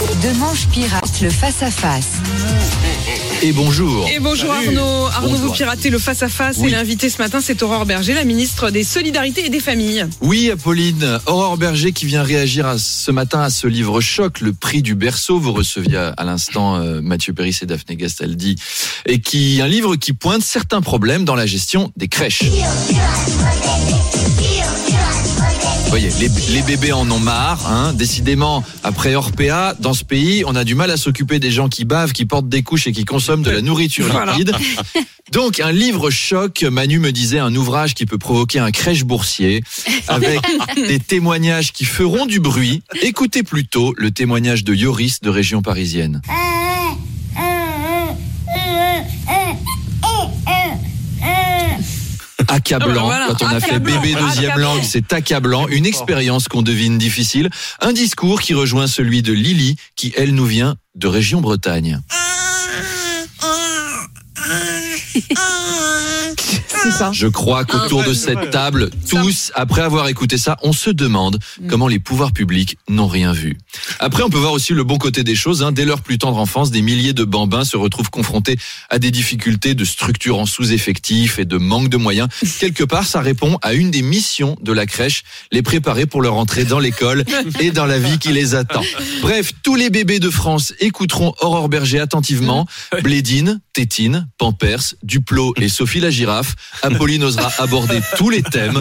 Demanche pirate, le face-à-face. Et bonjour. Et bonjour Arnaud. Arnaud, Bonjour. vous piratez le face-à-face Oui. et l'invité ce matin, c'est Aurore Berger, la ministre des Solidarités et des Familles. Oui, Apolline, Aurore Berger qui vient réagir à ce matin à ce livre choc, Le prix du berceau. Vous receviez à, à l'instant euh, Mathieu Péris et Daphné Gastaldi, et qui un livre qui pointe certains problèmes dans la gestion des crèches. Vous voyez, les, les bébés en ont marre. Hein. Décidément, après Orpea, dans ce pays, on a du mal à s'occuper des gens qui bavent, qui portent des couches et qui consomment de la nourriture Voilà. liquide. Donc, un livre choc, Manu me disait, un ouvrage qui peut provoquer un crèche boursier, avec des témoignages qui feront du bruit. Écoutez plutôt le témoignage de Yoris de région parisienne. Accablant, voilà. quand on a fait bébé deuxième Accablant. langue, c'est accablant, une expérience qu'on devine difficile, un discours qui rejoint celui de Lily, qui elle nous vient de région Bretagne. C'est ça. Je crois qu'autour de cette table, tous, après avoir écouté ça, on se demande comment les pouvoirs publics n'ont rien vu. Après, on peut voir aussi le bon côté des choses. hein. Dès leur plus tendre enfance, des milliers de bambins se retrouvent confrontés à des difficultés de structure en sous-effectif et de manque de moyens. Quelque part, ça répond à une des missions de la crèche, les préparer pour leur entrée dans l'école et dans la vie qui les attend. Bref, tous les bébés de France écouteront Aurore Berger attentivement. Blédine, Tétine, Pampers, Duplot et Sophie la girafe. Apolline osera aborder tous les thèmes.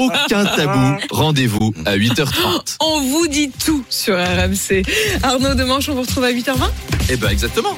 Aucun tabou. Rendez-vous à 8h30. On vous dit tout sur RMC. Arnaud Demanche, on vous retrouve à 8h20 Eh ben exactement.